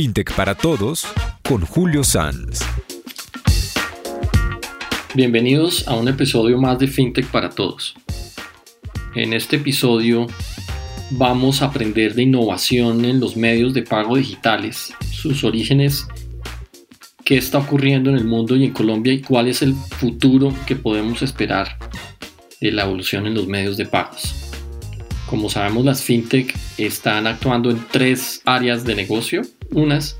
FinTech para Todos con Julio Sanz. Bienvenidos a un episodio más de FinTech para Todos. En este episodio vamos a aprender de innovación en los medios de pago digitales, sus orígenes, qué está ocurriendo en el mundo y en Colombia y cuál es el futuro que podemos esperar de la evolución en los medios de pagos. Como sabemos, las fintech están actuando en tres áreas de negocio. Unas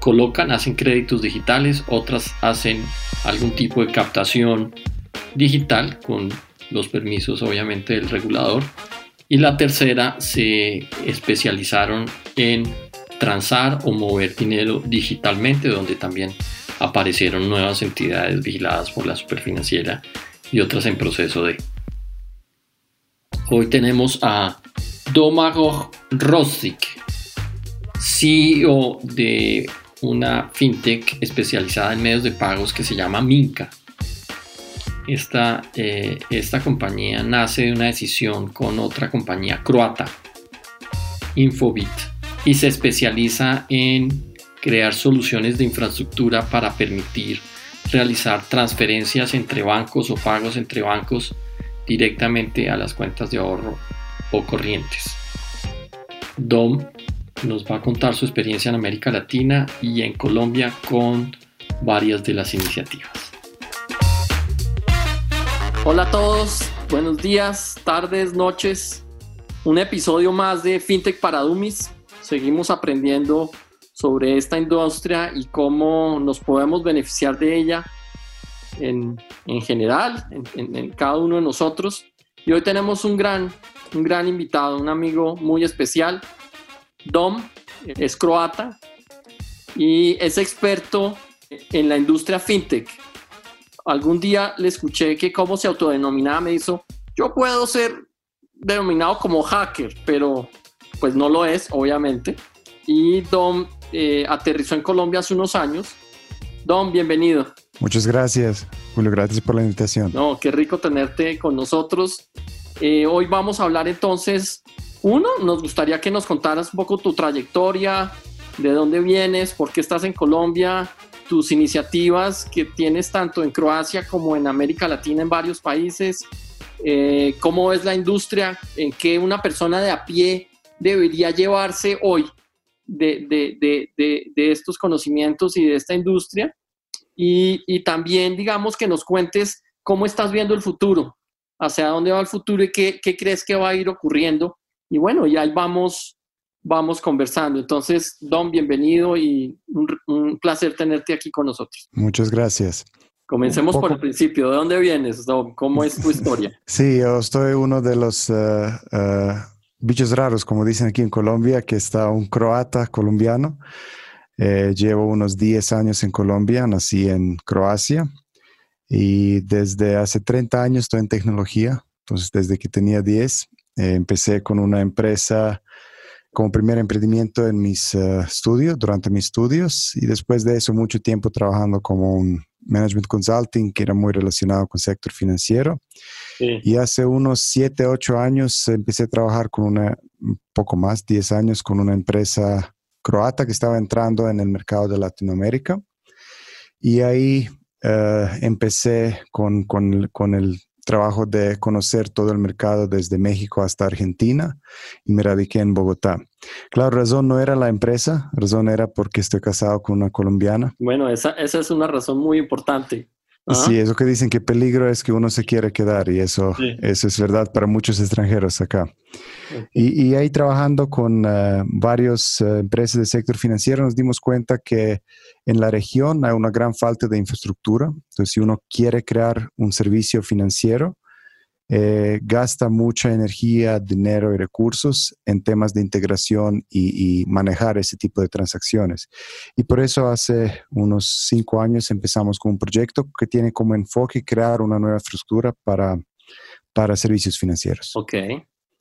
colocan, hacen créditos digitales, otras hacen algún tipo de captación digital con los permisos obviamente del regulador. Y la tercera se especializaron en transar o mover dinero digitalmente, donde también aparecieron nuevas entidades vigiladas por la superfinanciera y otras en proceso de. Hoy tenemos a Domagoj Rostik, CEO de una fintech especializada en medios de pagos que se llama Minca. Esta, eh, esta compañía nace de una decisión con otra compañía croata, Infobit, y se especializa en crear soluciones de infraestructura para permitir realizar transferencias entre bancos o pagos entre bancos directamente a las cuentas de ahorro o corrientes. Dom nos va a contar su experiencia en América Latina y en Colombia con varias de las iniciativas. Hola a todos, buenos días, tardes, noches. Un episodio más de FinTech para Dummies. Seguimos aprendiendo sobre esta industria y cómo nos podemos beneficiar de ella en, en general, en, en, cada uno de nosotros. Y hoy tenemos un gran, un gran invitado, un amigo muy especial. Dom es croata y es experto en la industria fintech. Algún día le escuché que cómo se autodenominaba, me dijo, yo puedo ser denominado como hacker, pero pues no lo es, obviamente. Y Dom eh, aterrizó en Colombia hace unos años. Don, bienvenido. Muchas gracias, Julio. Gracias por la invitación. No, qué rico tenerte con nosotros. Eh, hoy vamos a hablar entonces, uno, nos gustaría que nos contaras un poco tu trayectoria, de dónde vienes, por qué estás en Colombia, tus iniciativas que tienes tanto en Croacia como en América Latina, en varios países, eh, cómo es la industria, en qué una persona de a pie debería llevarse hoy de, estos conocimientos y de esta industria. Y, también, digamos, que nos cuentes cómo estás viendo el futuro, hacia dónde va el futuro y qué, crees que va a ir ocurriendo. Y bueno, y ahí vamos, vamos conversando. Entonces, Don, bienvenido y un, placer tenerte aquí con nosotros. Muchas gracias. Comencemos por el principio. ¿De dónde vienes, Don? ¿Cómo es tu historia? Sí, yo estoy uno de los... Eh, eh, bichos raros, como dicen aquí en Colombia, que está un croata colombiano. Eh, llevo unos 10 años en Colombia, nací en Croacia y desde hace 30 años estoy en tecnología. Entonces, desde que tenía 10, eh, empecé con una empresa como primer emprendimiento en mis eh, estudios, durante mis estudios, y después de eso mucho tiempo trabajando como un management consulting que era muy relacionado con el sector financiero. Y hace unos 7, 8 años empecé a trabajar con una, un poco más, 10 años, con una empresa croata que estaba entrando en el mercado de Latinoamérica. Y ahí eh, empecé con, con, con el trabajo de conocer todo el mercado desde México hasta Argentina y me radiqué en Bogotá. Claro, razón no era la empresa, razón era porque estoy casado con una colombiana. Bueno, esa, esa es una razón muy importante. Sí, eso que dicen que peligro es que uno se quiere quedar y eso, eso es verdad para muchos extranjeros acá. Y, ahí trabajando con uh, varias uh, empresas del sector financiero nos dimos cuenta que en la región hay una gran falta de infraestructura. Entonces, si uno quiere crear un servicio financiero, eh, gasta mucha energía, dinero y recursos en temas de integración y, manejar ese tipo de transacciones. Y por eso hace unos cinco años empezamos con un proyecto que tiene como enfoque crear una nueva infraestructura para, para servicios financieros. Ok.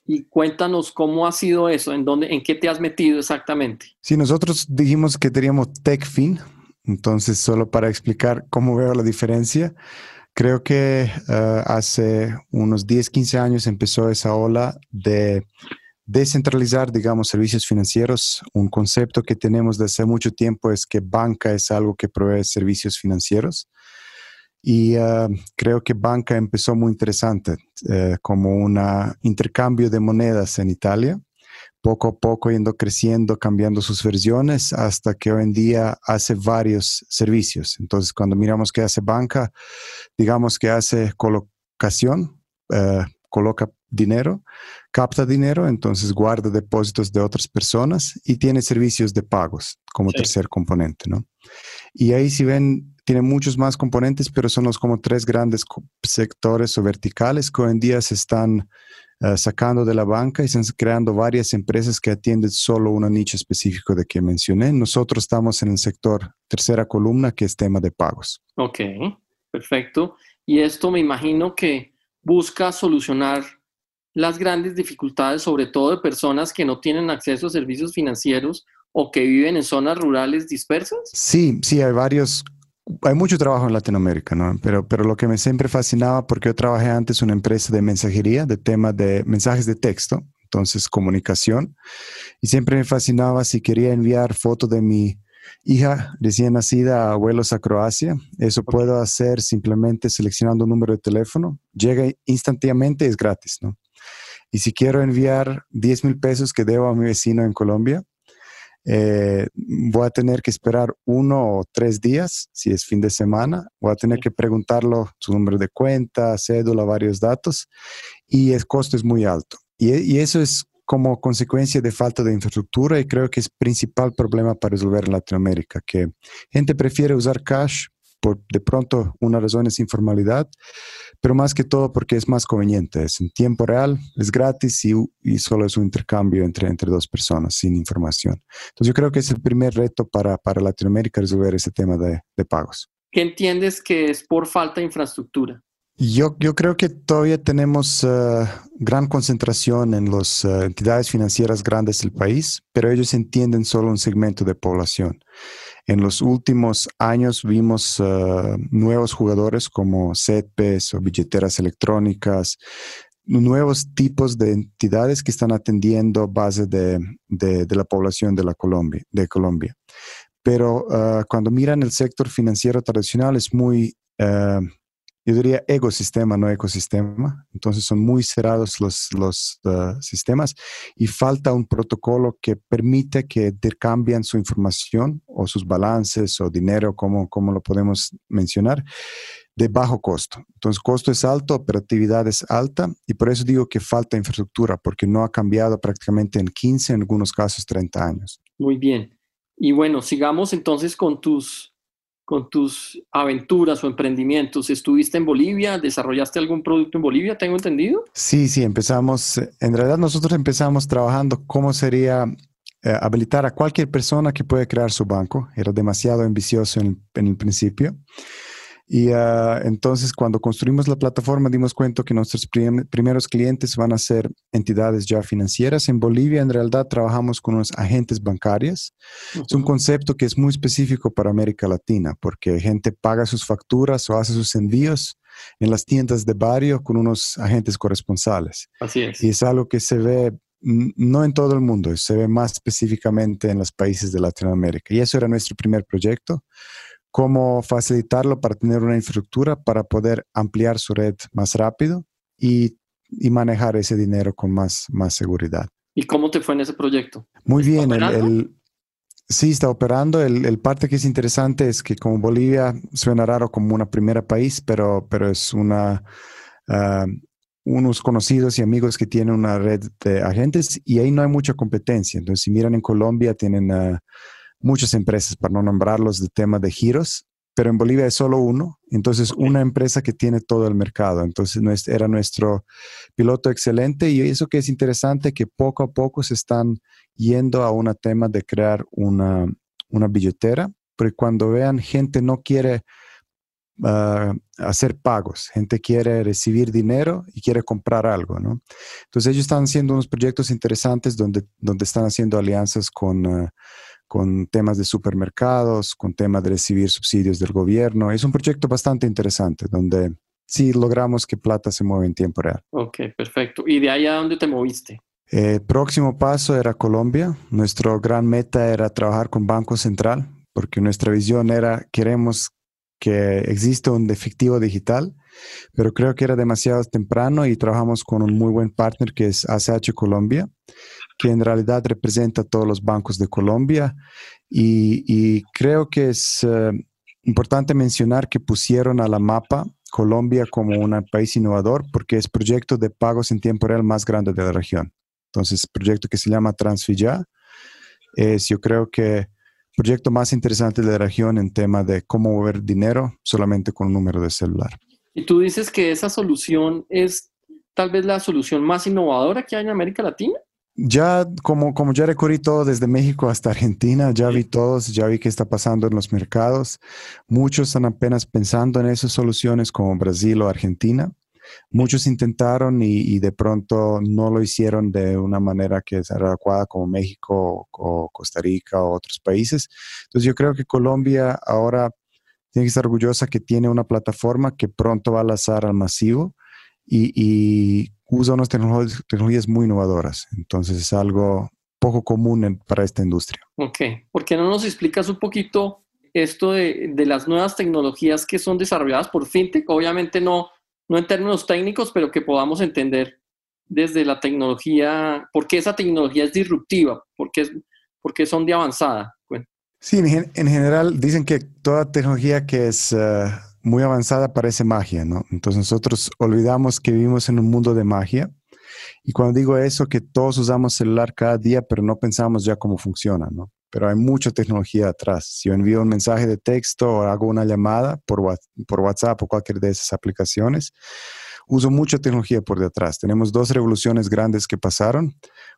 Y cuéntanos cómo ha sido eso, en dónde, en qué te has metido exactamente. Sí, nosotros dijimos que teníamos TechFin, entonces solo para explicar cómo veo la diferencia. Creo que eh, hace unos 10, 15 años empezó esa ola de, descentralizar, digamos, servicios financieros. Un concepto que tenemos desde hace mucho tiempo es que banca es algo que provee servicios financieros. Y ah, creo que banca empezó muy interesante, eh, como un intercambio de monedas en Italia, poco a poco yendo creciendo, cambiando sus versiones, hasta que hoy en día hace varios servicios. Entonces, cuando miramos que hace banca, digamos que hace colocación, eh, coloca dinero, capta dinero, entonces guarda depósitos de otras personas y tiene servicios de pagos como tercer componente, ¿no? Y ahí si ven, tiene muchos más componentes, pero son los como tres grandes sectores o verticales que hoy en día se están eh, sacando de la banca y están creando varias empresas que atienden solo un nicho específico de que mencioné. Nosotros estamos en el sector tercera columna, que es tema de pagos. Ok, perfecto. Y esto me imagino que busca solucionar las grandes dificultades, sobre todo de personas que no tienen acceso a servicios financieros o que viven en zonas rurales dispersas? Sí, sí, hay varios, hay mucho trabajo en Latinoamérica, ¿no? Pero, pero lo que me siempre fascinaba, porque yo trabajé antes en una empresa de mensajería, de temas de mensajes de texto, entonces comunicación, y siempre me fascinaba si quería enviar fotos de mi hija recién nacida a abuelos a Croacia. Eso puedo hacer simplemente seleccionando un número de teléfono. Llega instantáneamente, es gratis, ¿no? Y si quiero enviar 10 mil pesos que debo a mi vecino en Colombia, eh, voy a tener que esperar uno o tres días, si es fin de semana, voy a tener que preguntarlo su número de cuenta, cédula, varios datos, y el costo es muy alto. Y, y eso es como consecuencia de falta de infraestructura y creo que es principal problema para resolver en Latinoamérica, que gente prefiere usar cash por de pronto una razón es informalidad, pero más que todo porque es más conveniente, es en tiempo real, es gratis y, y, solo es un intercambio entre, entre dos personas sin información. Entonces yo creo que es el primer reto para, para Latinoamérica resolver ese tema de, de pagos. ¿Qué entiendes que es por falta de infraestructura? Yo, yo creo que todavía tenemos uh, gran concentración en las uh, entidades financieras grandes del país, pero ellos entienden solo un segmento de población. En los últimos años vimos uh, nuevos jugadores como CETPES o billeteras electrónicas, nuevos tipos de entidades que están atendiendo base de, de, la población de, la Colombia, de Colombia. Pero cuando miran el sector financiero tradicional es muy yo diría ecosistema, no ecosistema. Entonces son muy cerrados los, los uh, sistemas y falta un protocolo que permite que intercambien su información o sus balances o dinero, como, como lo podemos mencionar, de bajo costo. Entonces, costo es alto, operatividad es alta y por eso digo que falta infraestructura, porque no ha cambiado prácticamente en 15, en algunos casos 30 años. Muy bien. Y bueno, sigamos entonces con tus con tus aventuras o emprendimientos. ¿Estuviste en Bolivia? ¿Desarrollaste algún producto en Bolivia? ¿Tengo entendido? Sí, sí, empezamos, en realidad nosotros empezamos trabajando cómo sería eh, habilitar a cualquier persona que puede crear su banco. Era demasiado ambicioso en, en el principio. Y uh, entonces cuando construimos la plataforma dimos cuenta que nuestros prim primeros clientes van a ser entidades ya financieras. En Bolivia en realidad trabajamos con unos agentes bancarios. Uh -huh. Es un concepto que es muy específico para América Latina porque gente paga sus facturas o hace sus envíos en las tiendas de barrio con unos agentes corresponsales. Así es. Y es algo que se ve no en todo el mundo, se ve más específicamente en los países de Latinoamérica. Y eso era nuestro primer proyecto cómo facilitarlo para tener una infraestructura para poder ampliar su red más rápido y, y manejar ese dinero con más, más seguridad. ¿Y cómo te fue en ese proyecto? Muy bien. El, el, sí, está operando. El, el, parte que es interesante es que como Bolivia suena raro como una primera país, pero, pero es una... Uh, unos conocidos y amigos que tienen una red de agentes y ahí no hay mucha competencia. Entonces, si miran en Colombia, tienen uh, muchas empresas, para no nombrarlos, de tema de giros, pero en Bolivia es solo uno, entonces okay. una empresa que tiene todo el mercado. Entonces era nuestro piloto excelente y eso que es interesante, que poco a poco se están yendo a un tema de crear una, una billetera, porque cuando vean gente no quiere uh, hacer pagos, gente quiere recibir dinero y quiere comprar algo, ¿no? Entonces ellos están haciendo unos proyectos interesantes donde, donde están haciendo alianzas con... Uh, con temas de supermercados, con temas de recibir subsidios del gobierno. Es un proyecto bastante interesante donde sí logramos que plata se mueva en tiempo real. Ok, perfecto. ¿Y de ahí a dónde te moviste? Eh, próximo paso era Colombia. Nuestro gran meta era trabajar con Banco Central, porque nuestra visión era, queremos que exista un efectivo digital, pero creo que era demasiado temprano y trabajamos con un muy buen partner que es ACH Colombia, que en realidad representa a todos los bancos de Colombia y, creo que es eh, importante mencionar que pusieron a la mapa Colombia como un país innovador porque es proyecto de pagos en tiempo real más grande de la región. Entonces, proyecto que se llama Transfilla es yo creo que proyecto más interesante de la región en tema de cómo mover dinero solamente con un número de celular. Y tú dices que esa solución es tal vez la solución más innovadora que hay en América Latina. Ya, como, como ya recorrí todo desde México hasta Argentina, ya vi todos, ya vi qué está pasando en los mercados. Muchos están apenas pensando en esas soluciones como Brasil o Argentina. Muchos intentaron y, de pronto no lo hicieron de una manera que sea adecuada como México o Costa Rica o otros países. Entonces yo creo que Colombia ahora tiene que estar orgullosa que tiene una plataforma que pronto va a lanzar al masivo y, y usa unas tecnologías, muy innovadoras. Entonces es algo poco común para esta industria. Ok, ¿por qué no nos explicas un poquito esto de, de, las nuevas tecnologías que son desarrolladas por FinTech? Obviamente no, no en términos técnicos, pero que podamos entender desde la tecnología, por qué esa tecnología es disruptiva, por qué, por qué son de avanzada. Sí, en, en, general dicen que toda tecnología que es uh, muy avanzada parece magia, ¿no? Entonces nosotros olvidamos que vivimos en un mundo de magia. Y cuando digo eso, que todos usamos celular cada día, pero no pensamos ya cómo funciona, ¿no? Pero hay mucha tecnología atrás. Si yo envío un mensaje de texto o hago una llamada por, por WhatsApp o cualquier de esas aplicaciones, uso mucha tecnología por detrás. Tenemos dos revoluciones grandes que pasaron.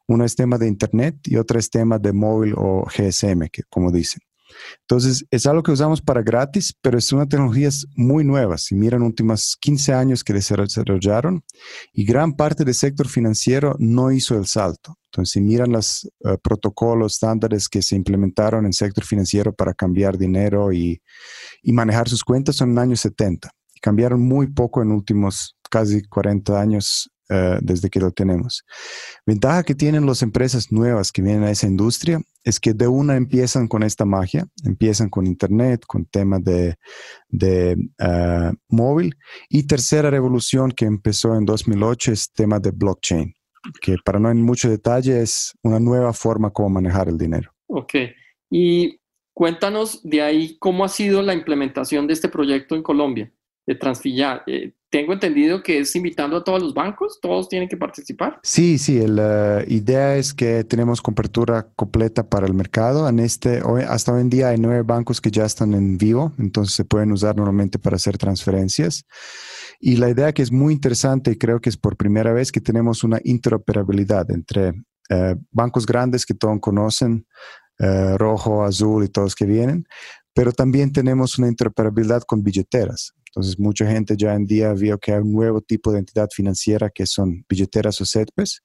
Una es tema de Internet y otra es tema de móvil o GSM, que, como dicen. Entonces, es algo que usamos para gratis, pero es una tecnología muy nueva. Si miran últimos 15 años que desarrollaron y gran parte del sector financiero no hizo el salto. Entonces, si miran los eh, protocolos, estándares que se implementaron en el sector financiero para cambiar dinero y, y manejar sus cuentas, son en los años 70. Y cambiaron muy poco en últimos casi 40 años eh, desde que lo tenemos. Ventaja que tienen las empresas nuevas que vienen a esa industria es que de una empiezan con esta magia, empiezan con Internet, con temas de, de eh, móvil. Y tercera revolución que empezó en 2008 es tema de blockchain, que para no en mucho detalle es una nueva forma como manejar el dinero. Ok. Y cuéntanos de ahí cómo ha sido la implementación de este proyecto en Colombia, de Transfillar. Eh, tengo entendido que es invitando a todos los bancos, todos tienen que participar. Sí, sí, la idea es que tenemos cobertura completa para el mercado. En este, hoy, hasta hoy en día hay nueve bancos que ya están en vivo, entonces se pueden usar normalmente para hacer transferencias. Y la idea que es muy interesante y creo que es por primera vez que tenemos una interoperabilidad entre eh, bancos grandes que todos conocen, eh, rojo, azul y todos que vienen, pero también tenemos una interoperabilidad con billeteras. Entonces, mucha gente ya en día vio que hay un nuevo tipo de entidad financiera que son billeteras o CETPES,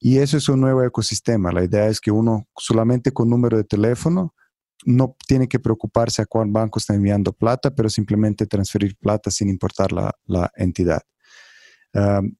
y eso es un nuevo ecosistema. La idea es que uno solamente con número de teléfono no tiene que preocuparse a cuál banco está enviando plata, pero simplemente transferir plata sin importar la, la entidad.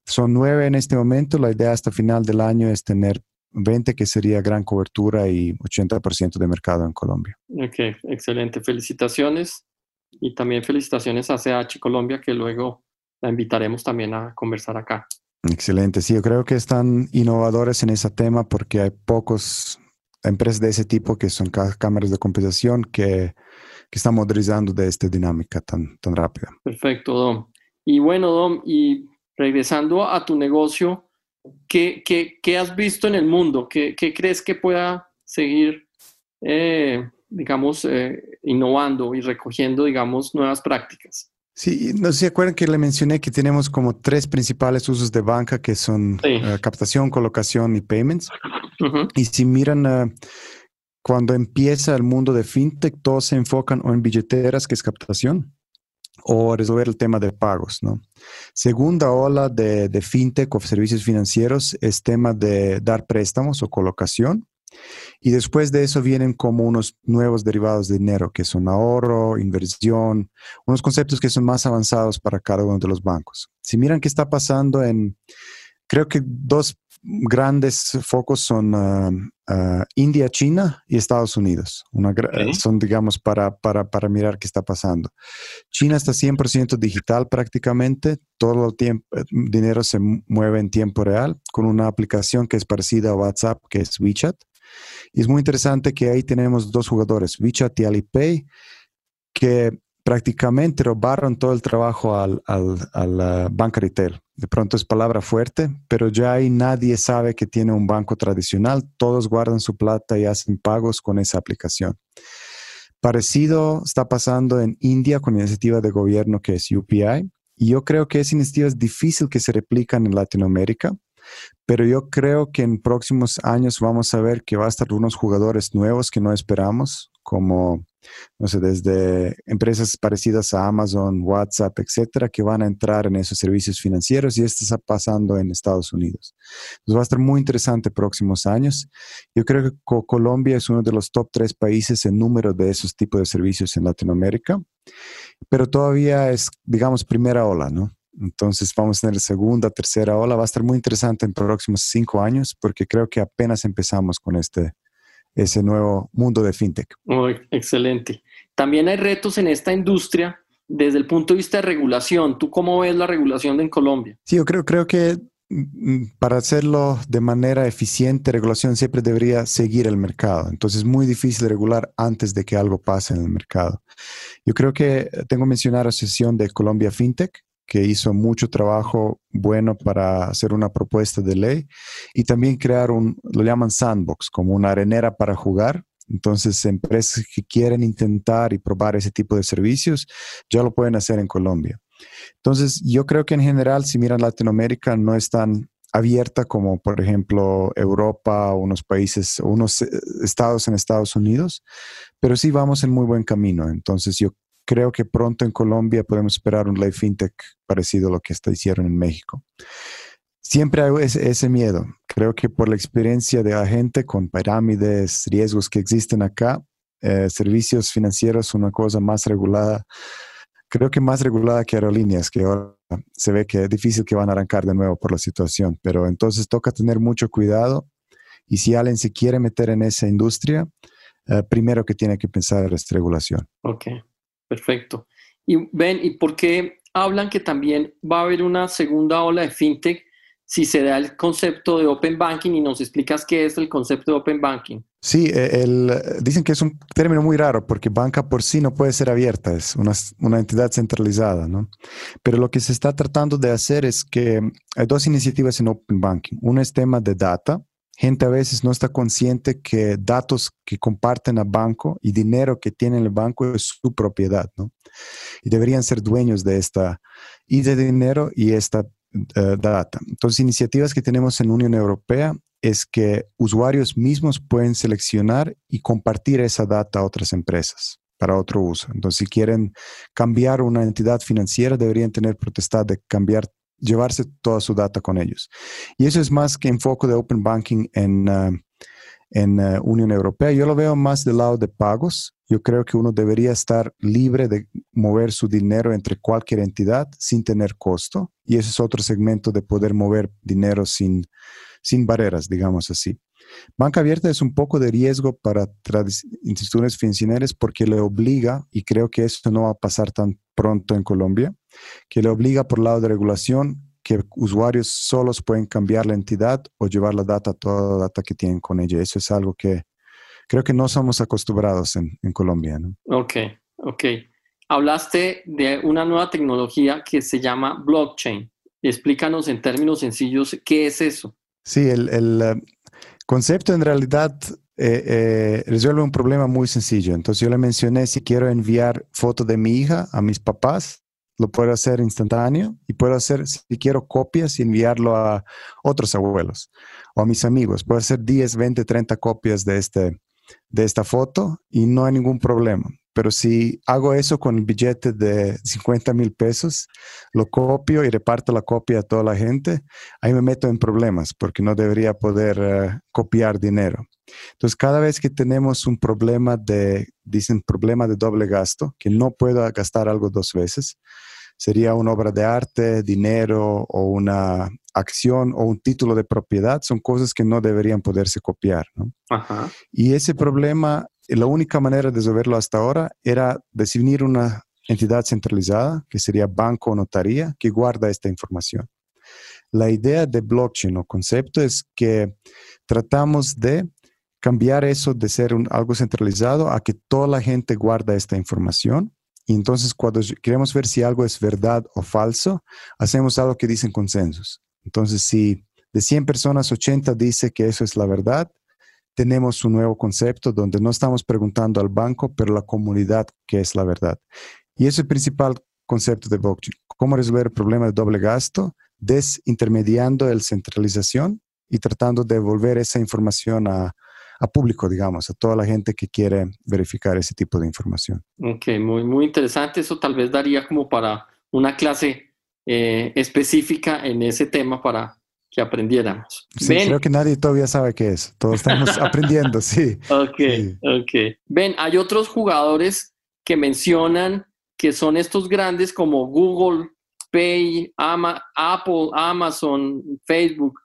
Son nueve en este momento. La idea hasta final del año es tener 20, que sería gran cobertura y 80% de mercado en Colombia. Ok, excelente. Felicitaciones. Y también felicitaciones a CH Colombia, que luego la invitaremos también a conversar acá. Excelente, sí, yo creo que están innovadores en ese tema porque hay pocos empresas de ese tipo que son cámaras de compensación que, que están modernizando de esta dinámica tan, tan rápida. Perfecto, Dom. Y bueno, Dom, y regresando a tu negocio, ¿qué, qué, qué has visto en el mundo? ¿Qué, qué crees que pueda seguir eh, digamos, eh, innovando y recogiendo, digamos, nuevas prácticas. Sí, no sé si acuerdan que le mencioné que tenemos como tres principales usos de banca que son eh, captación, colocación y payments. Y si miran, eh, cuando empieza el mundo de fintech, todos se enfocan o en billeteras, que es captación, o resolver el tema de pagos, ¿no? Segunda ola de, de fintech o servicios financieros es tema de dar préstamos o colocación. Y después de eso vienen como unos nuevos derivados de dinero, que son ahorro, inversión, unos conceptos que son más avanzados para cada uno de los bancos. Si miran qué está pasando en, creo que dos grandes focos son ah, ah, India, China y Estados Unidos. Son, digamos, para, para, para, mirar qué está pasando. China está 100% digital prácticamente. Todo el tiempo, eh, dinero se mueve en tiempo real con una aplicación que es parecida a WhatsApp, que es WeChat. Y es muy interesante que ahí tenemos dos jugadores, WeChat y Alipay, que prácticamente robaron todo el trabajo al, al, a la banca retail. De pronto es palabra fuerte, pero ya ahí nadie sabe que tiene un banco tradicional. Todos guardan su plata y hacen pagos con esa aplicación. Parecido está pasando en India con iniciativa de gobierno que es UPI. Y yo creo que esa iniciativa es difícil que se replican en Latinoamérica, pero yo creo que en próximos años vamos a ver que va a estar unos jugadores nuevos que no esperamos, como no sé, desde empresas parecidas a Amazon, WhatsApp, etcétera, que van a entrar en esos servicios financieros y esto está pasando en Estados Unidos. Entonces va a estar muy interesante próximos años. Yo creo que Colombia es uno de los top tres países en número de esos tipos de servicios en Latinoamérica, pero todavía es, digamos, primera ola, ¿no? Entonces vamos a tener segunda, tercera ola. Va a estar muy interesante en próximos cinco años porque creo que apenas empezamos con este, ese nuevo mundo de fintech. excelente. También hay retos en esta industria desde el punto de vista de regulación. ¿Tú cómo ves la regulación en Colombia? Sí, yo creo, creo que mm, para hacerlo de manera eficiente, regulación siempre debería seguir el mercado. Entonces es muy difícil regular antes de que algo pase en el mercado. Yo creo que tengo que mencionar la sesión de Colombia FinTech, que hizo mucho trabajo bueno para hacer una propuesta de ley y también crear un, lo llaman sandbox, como una arenera para jugar. Entonces, empresas que quieren intentar y probar ese tipo de servicios, ya lo pueden hacer en Colombia. Entonces, yo creo que en general, si miran Latinoamérica, no es tan abierta como, por ejemplo, Europa unos países, unos eh, estados en Estados Unidos, pero sí vamos en muy buen camino. Entonces, yo creo que pronto en Colombia podemos esperar un ley fintech parecido a lo que hicieron en México. Siempre hay ese, miedo. Creo que por la experiencia de la gente con pirámides, riesgos que existen acá, eh, servicios financieros, una cosa más regulada, creo que más regulada que aerolíneas, que ahora se ve que es difícil que van a arrancar de nuevo por la situación. Pero entonces toca tener mucho cuidado y si alguien se quiere meter en esa industria, eh, primero que tiene que pensar es regulación. Ok. Perfecto. Y ven, ¿y por qué hablan que también va a haber una segunda ola de fintech si se da el concepto de open banking y nos explicas qué es el concepto de open banking? Sí, e, el, dicen que es un término muy raro porque banca por sí no puede ser abierta, es una, una, entidad centralizada, ¿no? Pero lo que se está tratando de hacer es que hay dos iniciativas en open banking. Una es tema de data, gente a veces no está consciente que datos que comparten a banco y dinero que tiene el banco es su propiedad, ¿no? Y deberían ser dueños de esta y de dinero y esta eh, data. Entonces, iniciativas que tenemos en Unión Europea es que usuarios mismos pueden seleccionar y compartir esa data a otras empresas para otro uso. Entonces, si quieren cambiar una entidad financiera, deberían tener protestad de cambiar llevarse toda su data con ellos. Y eso es más que enfoque de Open Banking en, uh, en uh, Unión Europea. Yo lo veo más del lado de pagos. Yo creo que uno debería estar libre de mover su dinero entre cualquier entidad sin tener costo. Y ese es otro segmento de poder mover dinero sin, sin barreras, digamos así. Banca abierta es un poco de riesgo para instituciones financieras porque le obliga, y creo que esto no va a pasar tan pronto en Colombia, que le obliga por lado de regulación que usuarios solos pueden cambiar la entidad o llevar la data, toda la data que tienen con ella. Eso es algo que creo que no somos acostumbrados en, en Colombia. ¿no? Ok, ok. Hablaste de una nueva tecnología que se llama blockchain. Explícanos en términos sencillos qué es eso. Sí, el, el uh, concepto en realidad eh, eh, resuelve un problema muy sencillo. Entonces yo le mencioné si quiero enviar foto de mi hija a mis papás, lo puedo hacer instantáneo y puedo hacer, si quiero, copias y enviarlo a otros abuelos o a mis amigos. Puedo hacer 10, 20, 30 copias de, este, de esta foto y no hay ningún problema. Pero si hago eso con el billete de 50 mil pesos, lo copio y reparto la copia a toda la gente, ahí me meto en problemas porque no debería poder eh, copiar dinero. Entonces, cada vez que tenemos un problema de, dicen, problema de doble gasto, que no puedo gastar algo dos veces, sería una obra de arte, dinero o una acción o un título de propiedad son cosas que no deberían poderse copiar. Y ese problema, la única manera de resolverlo hasta ahora era definir una entidad centralizada, que sería banco o notaría, que guarda esta información. La idea de blockchain o concepto es que tratamos de cambiar eso de ser algo centralizado a que toda la gente guarda esta información. Y entonces cuando queremos ver si algo es verdad o falso, hacemos algo que dicen consensos. Entonces, si de 100 personas, 80 dice que eso es la verdad, tenemos un nuevo concepto donde no estamos preguntando al banco, pero la comunidad que es la verdad. Y ese es el principal concepto de blockchain. ¿Cómo resolver el problema de doble gasto? Desintermediando la centralización y tratando de devolver esa información a, público, digamos, a toda la gente que quiere verificar ese tipo de información. Ok, muy, muy interesante. Eso tal vez daría como para una clase eh, específica en ese tema para que aprendiéramos. Sí, creo que nadie todavía sabe qué es. Todos estamos aprendiendo, sí. Ok, ok. Ven, hay otros jugadores que mencionan que son estos grandes como Google, Pay, Apple, Amazon, Facebook.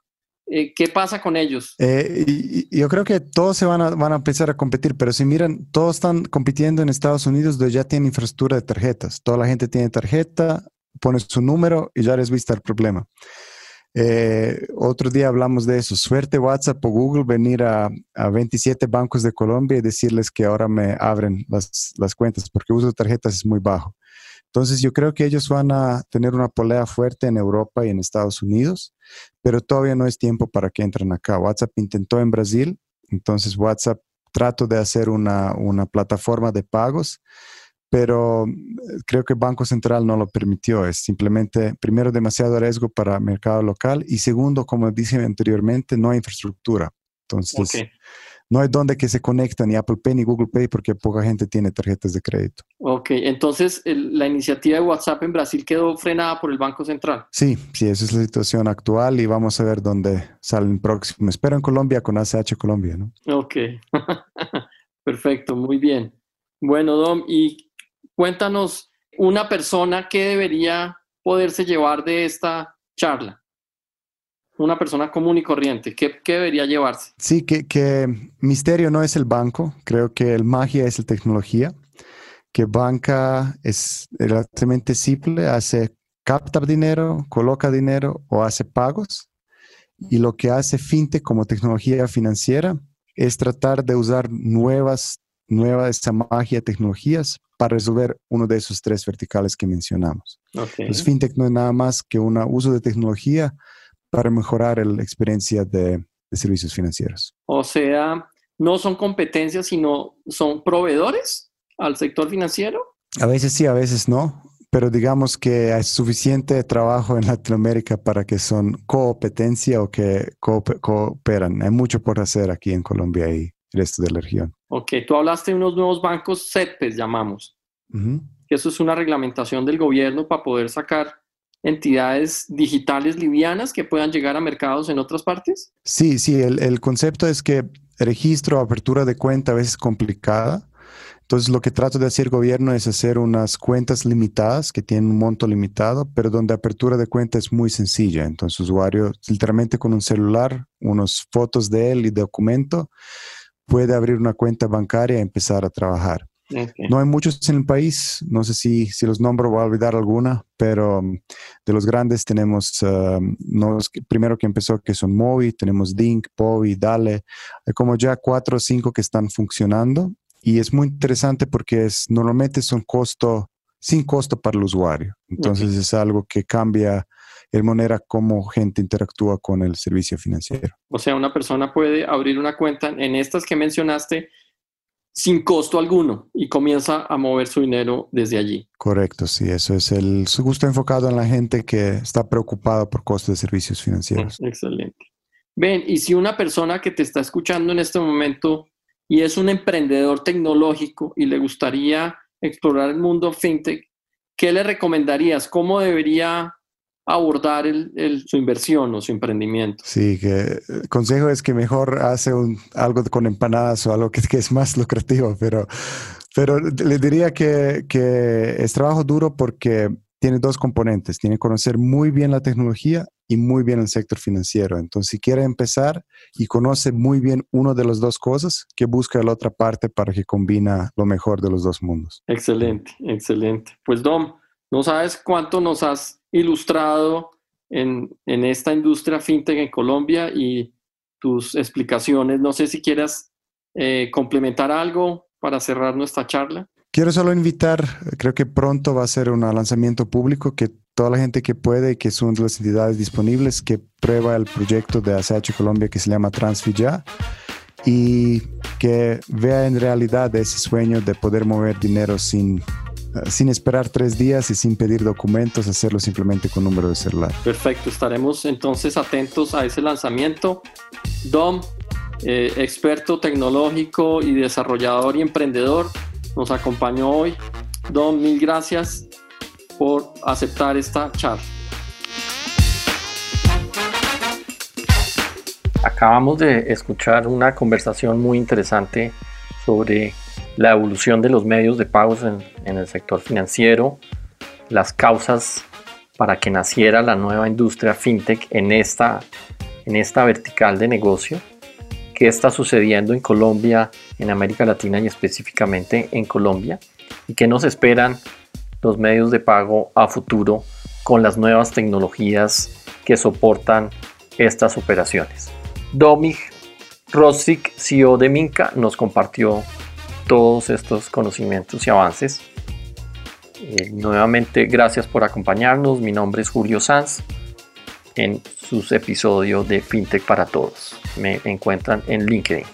Eh, ¿Qué pasa con ellos? Eh, yo creo que todos se van a, van a empezar a competir, pero si miran, todos están compitiendo en Estados Unidos donde ya tienen infraestructura de tarjetas. Toda la gente tiene tarjeta, pones su número y ya vista el problema. Eh, otro día hablamos de eso. Suerte WhatsApp o Google venir a, a, 27 bancos de Colombia y decirles que ahora me abren las, las cuentas porque uso de tarjetas es muy bajo. Entonces yo creo que ellos van a tener una polea fuerte en Europa y en Estados Unidos, pero todavía no es tiempo para que entren acá. WhatsApp intentó en Brasil, entonces WhatsApp trato de hacer una, una plataforma de pagos pero eh, creo que el Banco Central no lo permitió. Es simplemente, primero, demasiado riesgo para el mercado local y segundo, como dije anteriormente, no hay infraestructura. Entonces, no hay donde que se conecta ni Apple Pay ni Google Pay porque poca gente tiene tarjetas de crédito. Ok, entonces la iniciativa de WhatsApp en Brasil quedó frenada por el Banco Central. Sí, sí, esa es la situación actual y vamos a ver dónde salen próximo. Espero en Colombia con ACH Colombia, ¿no? Ok, perfecto, muy bien. Bueno, Dom, ¿y Cuéntanos una persona que debería poderse llevar de esta charla. Una persona común y corriente, ¿qué, debería llevarse? Sí, que, que, misterio no es el banco, creo que el magia es la tecnología, que banca es relativamente simple, hace capta dinero, coloca dinero o hace pagos. Y lo que hace FinTech como tecnología financiera es tratar de usar nuevas, nuevas, esa magia, tecnologías para resolver uno de esos tres verticales que mencionamos. Okay. fintech no es nada más que un uso de tecnología para mejorar la experiencia de, servicios financieros. O sea, no son competencias, sino son proveedores al sector financiero. A veces sí, a veces no, pero digamos que hay suficiente trabajo en Latinoamérica para que son competencia o que cooperan. Hay mucho por hacer aquí en Colombia y el resto de la región. Ok, tú hablaste de unos nuevos bancos CETPES, llamamos. Que eso es una reglamentación del gobierno para poder sacar entidades digitales livianas que puedan llegar a mercados en otras partes? Sí, sí, el, concepto es que registro, apertura de cuenta a veces es complicada. Entonces, lo que trato de hacer el gobierno es hacer unas cuentas limitadas que tienen un monto limitado, pero donde apertura de cuenta es muy sencilla. Entonces, usuario literalmente con un celular, unas fotos de él y documento, puede abrir una cuenta bancaria y empezar a trabajar. No hay muchos en el país, no sé si, si los nombro, voy a olvidar alguna, pero um, de los grandes tenemos, um, primero que empezó que son Movi, tenemos Dink, Povi, Dale, hay como ya cuatro o cinco que están funcionando y es muy interesante porque es, normalmente son costo, sin costo para el usuario. Entonces es algo que cambia el manera como gente interactúa con el servicio financiero. O sea, una persona puede abrir una cuenta en estas que mencionaste sin costo alguno y comienza a mover su dinero desde allí. Correcto, sí, eso es el su gusto enfocado en la gente que está preocupada por costos de servicios financieros. Excelente. Ven, y si una persona que te está escuchando en este momento y es un emprendedor tecnológico y le gustaría explorar el mundo fintech, ¿qué le recomendarías? ¿Cómo debería abordar el, su inversión o su emprendimiento. Sí, que el consejo es que mejor hace un, algo con empanadas o algo que, que, es más lucrativo, pero, pero le diría que, que es trabajo duro porque tiene dos componentes. Tiene que conocer muy bien la tecnología y muy bien el sector financiero. Entonces, si quiere empezar y conoce muy bien una de las dos cosas, que busca la otra parte para que combina lo mejor de los dos mundos. Excelente, excelente. Pues Dom, no sabes cuánto nos has ilustrado en, en esta industria fintech en Colombia y tus explicaciones. No sé si quieras eh, complementar algo para cerrar nuestra charla. Quiero solo invitar, creo que pronto va a ser un lanzamiento público que toda la gente que puede y que son las entidades disponibles que prueba el proyecto de ACH Colombia que se llama Transfija y que vea en realidad ese sueño de poder mover dinero sin, sin esperar tres días y sin pedir documentos, hacerlo simplemente con número de celular. Perfecto, estaremos entonces atentos a ese lanzamiento. Dom, eh, experto tecnológico y desarrollador y emprendedor, nos acompañó hoy. Don, mil gracias por aceptar esta charla. Acabamos de escuchar una conversación muy interesante sobre la evolución de los medios de pagos en, el sector financiero, las causas para que naciera la nueva industria fintech en esta, en esta vertical de negocio qué está sucediendo en Colombia, en América Latina y específicamente en Colombia y qué nos esperan los medios de pago a futuro con las nuevas tecnologías que soportan estas operaciones. Domig Rosik, CEO de Minca, nos compartió todos estos conocimientos y avances. Eh, nuevamente, gracias por acompañarnos. Mi nombre es Julio Sanz en sus episodios de FinTech para Todos. Me encuentran en LinkedIn.